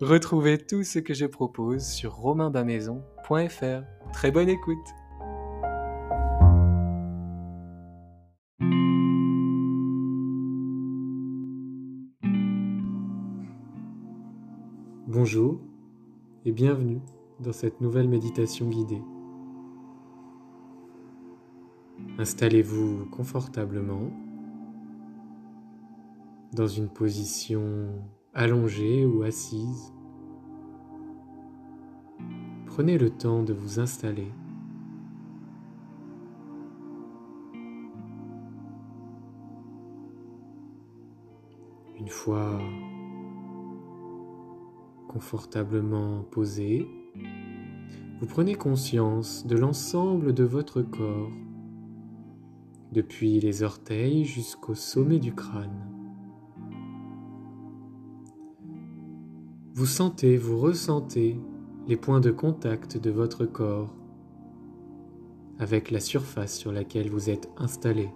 Retrouvez tout ce que je propose sur romainbamaison.fr. Très bonne écoute Bonjour et bienvenue dans cette nouvelle méditation guidée. Installez-vous confortablement dans une position allongée ou assise. Prenez le temps de vous installer. Une fois confortablement posé, vous prenez conscience de l'ensemble de votre corps, depuis les orteils jusqu'au sommet du crâne. Vous sentez, vous ressentez les points de contact de votre corps avec la surface sur laquelle vous êtes installé.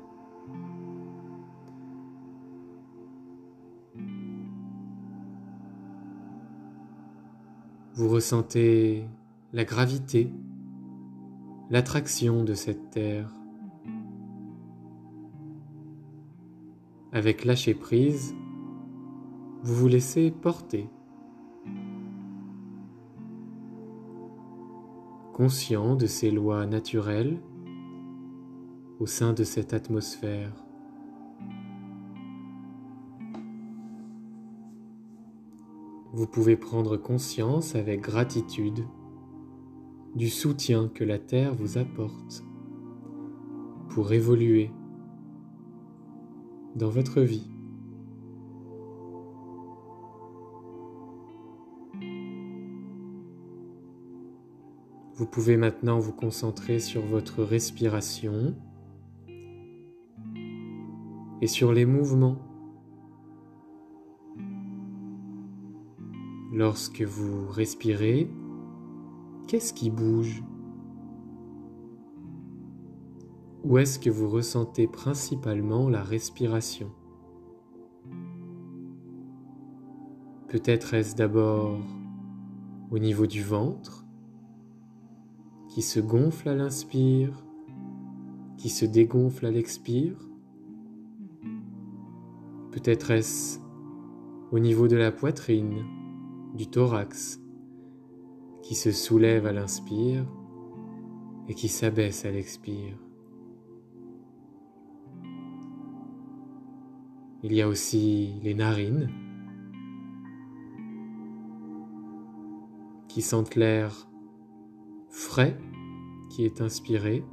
Vous ressentez la gravité, l'attraction de cette terre. Avec lâcher prise, vous vous laissez porter conscient de ces lois naturelles au sein de cette atmosphère. Vous pouvez prendre conscience avec gratitude du soutien que la Terre vous apporte pour évoluer dans votre vie. Vous pouvez maintenant vous concentrer sur votre respiration et sur les mouvements. Lorsque vous respirez, qu'est-ce qui bouge? Où est-ce que vous ressentez principalement la respiration? Peut-être est-ce d'abord au niveau du ventre qui se gonfle à l'inspire, qui se dégonfle à l'expire. Peut-être est-ce au niveau de la poitrine, du thorax, qui se soulève à l'inspire et qui s'abaisse à l'expire. Il y a aussi les narines qui sentent l'air frais qui est inspiré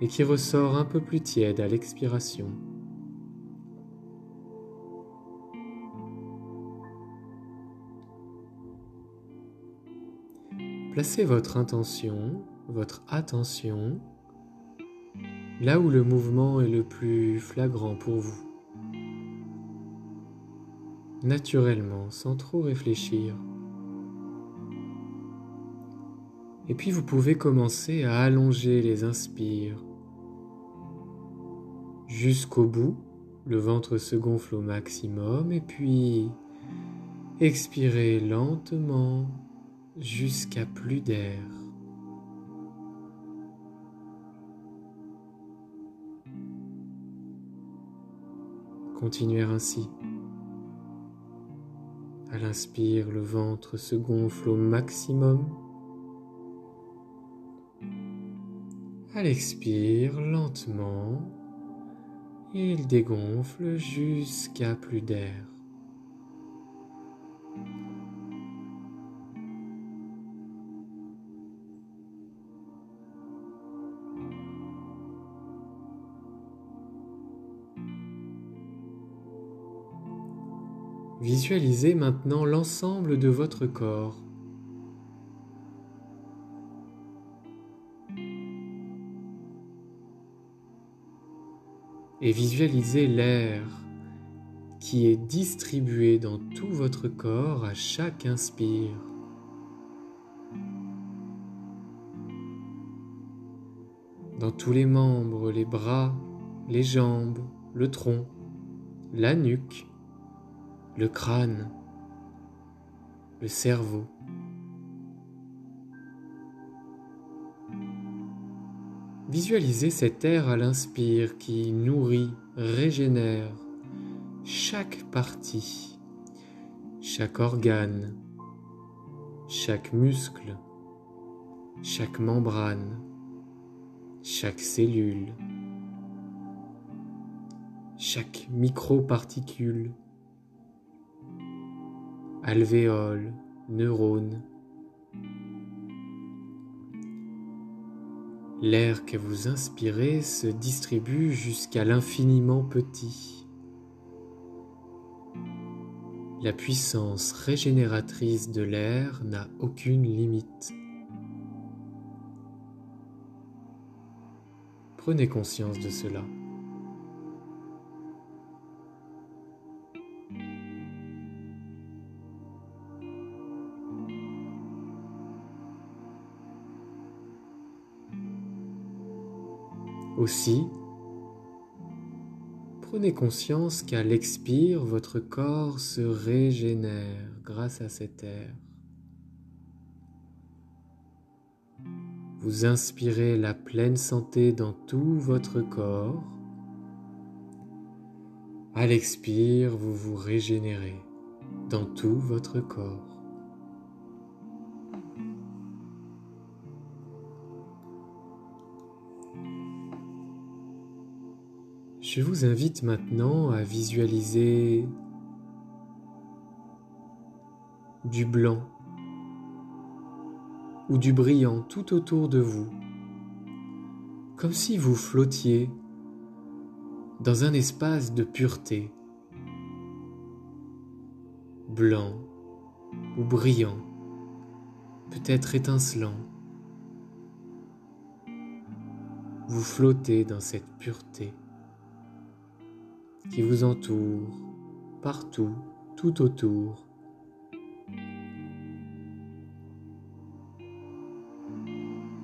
et qui ressort un peu plus tiède à l'expiration. Placez votre intention, votre attention là où le mouvement est le plus flagrant pour vous. Naturellement, sans trop réfléchir. Et puis vous pouvez commencer à allonger les inspires jusqu'au bout le ventre se gonfle au maximum et puis expirez lentement jusqu'à plus d'air. Continuez ainsi. À l'inspire, le ventre se gonfle au maximum. À l'expire, lentement, il dégonfle jusqu'à plus d'air. Visualisez maintenant l'ensemble de votre corps. Et visualisez l'air qui est distribué dans tout votre corps à chaque inspire. Dans tous les membres, les bras, les jambes, le tronc, la nuque, le crâne, le cerveau. Visualisez cet air à l'inspire qui nourrit, régénère chaque partie, chaque organe, chaque muscle, chaque membrane, chaque cellule, chaque microparticule alvéoles, neurones. L'air que vous inspirez se distribue jusqu'à l'infiniment petit. La puissance régénératrice de l'air n'a aucune limite. Prenez conscience de cela. Aussi, prenez conscience qu'à l'expire, votre corps se régénère grâce à cet air. Vous inspirez la pleine santé dans tout votre corps. À l'expire, vous vous régénérez dans tout votre corps. Je vous invite maintenant à visualiser du blanc ou du brillant tout autour de vous, comme si vous flottiez dans un espace de pureté, blanc ou brillant, peut-être étincelant. Vous flottez dans cette pureté qui vous entoure partout, tout autour.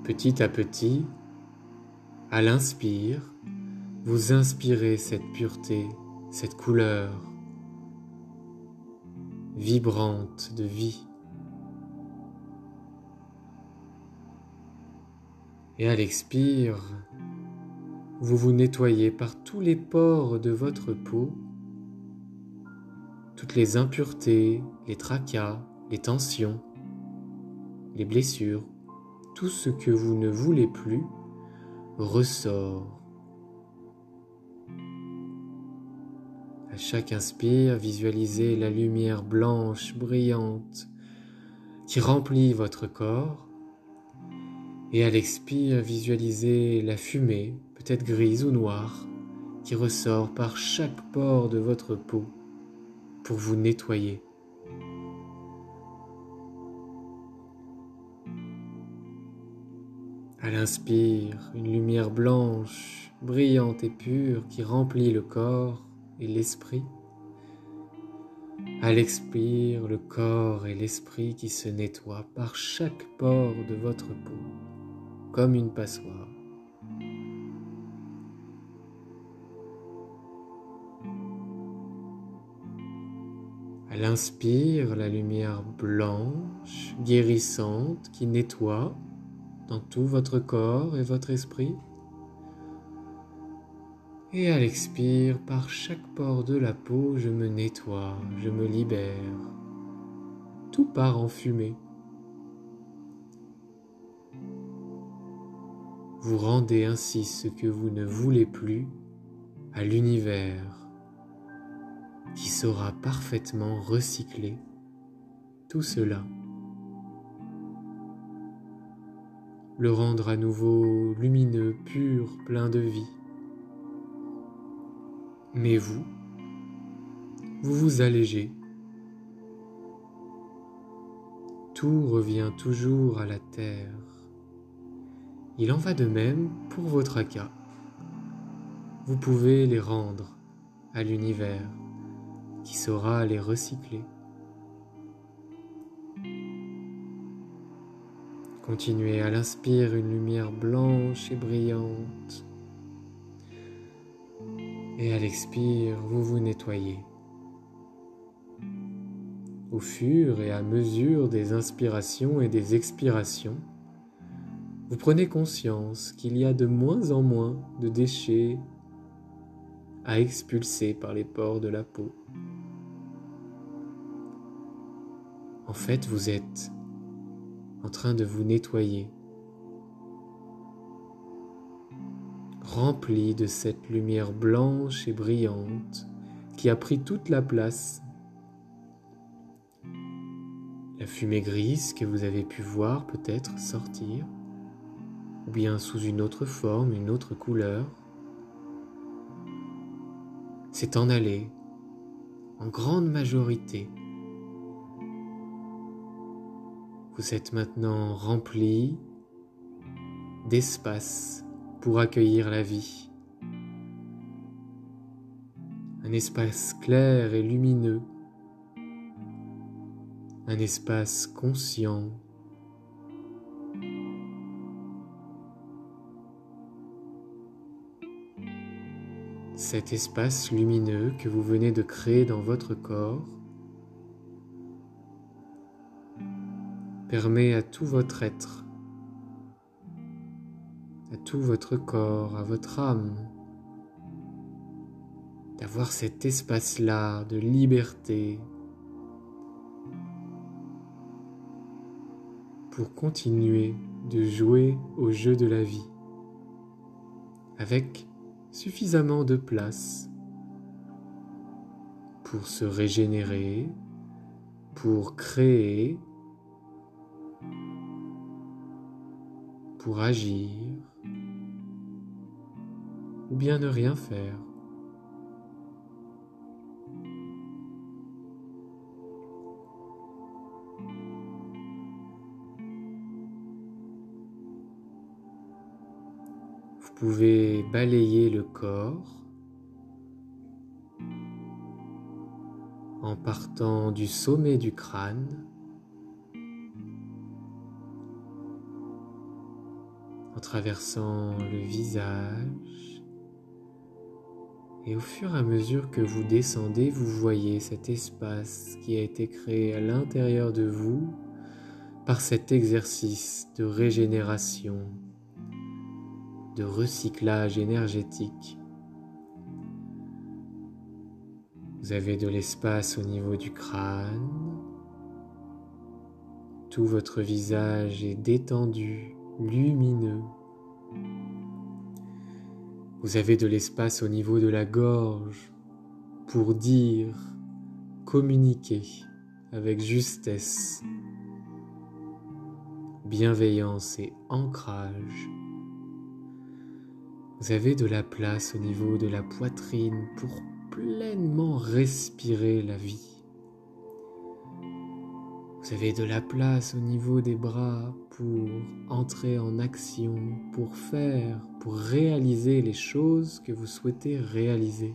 Petit à petit, à l'inspire, vous inspirez cette pureté, cette couleur vibrante de vie. Et à l'expire, vous vous nettoyez par tous les pores de votre peau, toutes les impuretés, les tracas, les tensions, les blessures, tout ce que vous ne voulez plus ressort. À chaque inspire, visualisez la lumière blanche, brillante, qui remplit votre corps. Et à l'expire, visualisez la fumée peut-être grise ou noire, qui ressort par chaque pore de votre peau pour vous nettoyer. À l'inspire, une lumière blanche, brillante et pure qui remplit le corps et l'esprit. À l'expire, le corps et l'esprit qui se nettoient par chaque pore de votre peau, comme une passoire. À l'inspire, la lumière blanche, guérissante, qui nettoie dans tout votre corps et votre esprit. Et à l'expire, par chaque pore de la peau, je me nettoie, je me libère. Tout part en fumée. Vous rendez ainsi ce que vous ne voulez plus à l'univers qui saura parfaitement recycler tout cela. Le rendre à nouveau lumineux, pur, plein de vie. Mais vous, vous vous allégez. Tout revient toujours à la terre. Il en va de même pour votre acas. Vous pouvez les rendre à l'univers qui saura les recycler. Continuez à l'inspire une lumière blanche et brillante. Et à l'expire, vous vous nettoyez. Au fur et à mesure des inspirations et des expirations, vous prenez conscience qu'il y a de moins en moins de déchets à expulser par les pores de la peau. En fait, vous êtes en train de vous nettoyer, rempli de cette lumière blanche et brillante qui a pris toute la place. La fumée grise que vous avez pu voir peut-être sortir ou bien sous une autre forme, une autre couleur, s'est en allé en grande majorité. Vous êtes maintenant rempli d'espace pour accueillir la vie. Un espace clair et lumineux. Un espace conscient cet espace lumineux que vous venez de créer dans votre corps permet à tout votre être, à tout votre corps, à votre âme, d'avoir cet espace-là de liberté pour continuer de jouer au jeu de la vie avec suffisamment de place pour se régénérer, pour créer, pour agir, ou bien ne rien faire. Vous pouvez balayer le corps en partant du sommet du crâne traversant le visage et au fur et à mesure que vous descendez, vous voyez cet espace qui a été créé à l'intérieur de vous par cet exercice de régénération de recyclage énergétique. Vous avez de l'espace au niveau du crâne. Tout votre visage est détendu, lumineux. Vous avez de l'espace au niveau de la gorge pour dire, communiquer avec justesse, bienveillance et ancrage. Vous avez de la place au niveau de la poitrine pour pleinement respirer la vie. Vous avez de la place au niveau des bras pour entrer en action, pour faire, pour réaliser les choses que vous souhaitez réaliser.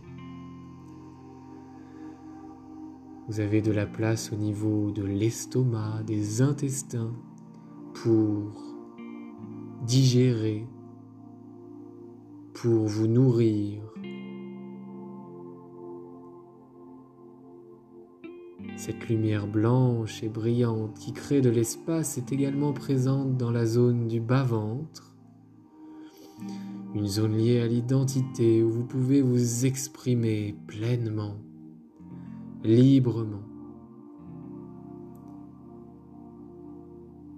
Vous avez de la place au niveau de l'estomac, des intestins, pour digérer, pour vous nourrir. Cette lumière blanche et brillante qui crée de l'espace est également présente dans la zone du bas-ventre, une zone liée à l'identité où vous pouvez vous exprimer pleinement, librement.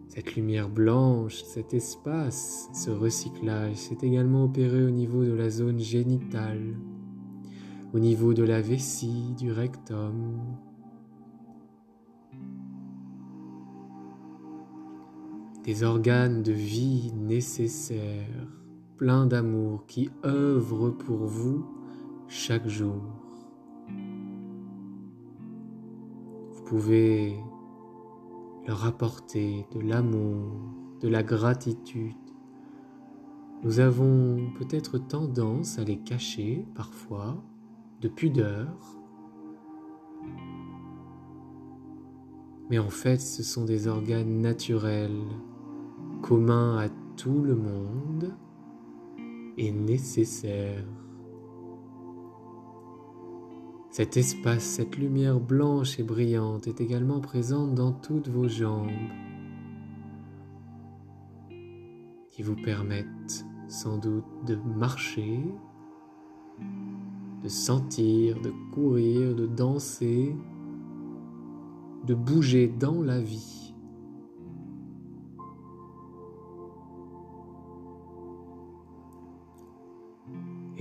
Cette lumière blanche, cet espace, ce recyclage s'est également opéré au niveau de la zone génitale, au niveau de la vessie, du rectum. Des organes de vie nécessaires, pleins d'amour qui œuvrent pour vous chaque jour. Vous pouvez leur apporter de l'amour, de la gratitude. Nous avons peut-être tendance à les cacher parfois, de pudeur. Mais en fait, ce sont des organes naturels, communs à tout le monde et nécessaires. Cet espace, cette lumière blanche et brillante est également présente dans toutes vos jambes qui vous permettent sans doute de marcher, de sentir, de courir, de danser, de bouger dans la vie.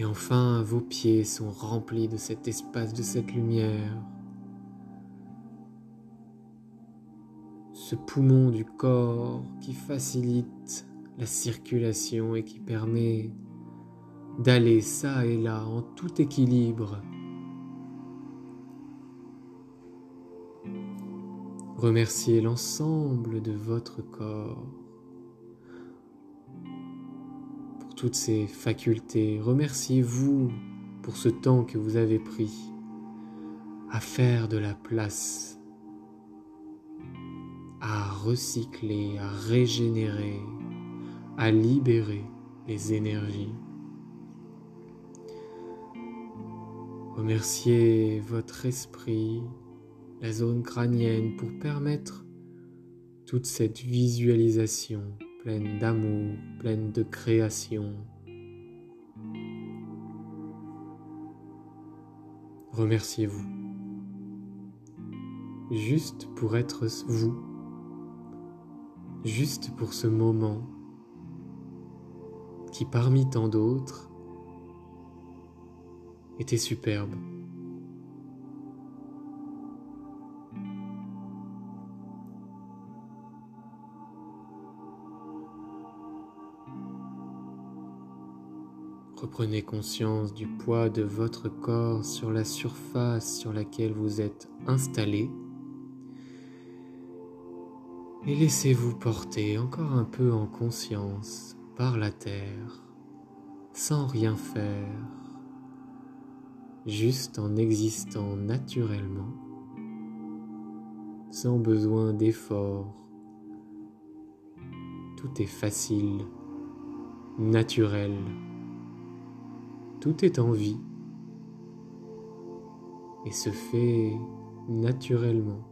Et enfin, vos pieds sont remplis de cet espace, de cette lumière. Ce poumon du corps qui facilite la circulation et qui permet d'aller ça et là en tout équilibre. Remerciez l'ensemble de votre corps. Toutes ces facultés. Remerciez-vous pour ce temps que vous avez pris à faire de la place, à recycler, à régénérer, à libérer les énergies. Remerciez votre esprit, la zone crânienne pour permettre toute cette visualisation pleine d'amour, pleine de création. Remerciez-vous, juste pour être vous, juste pour ce moment qui parmi tant d'autres était superbe. Reprenez conscience du poids de votre corps sur la surface sur laquelle vous êtes installé. Et laissez-vous porter encore un peu en conscience par la terre, sans rien faire, juste en existant naturellement, sans besoin d'effort. Tout est facile, naturel. Tout est en vie et se fait naturellement.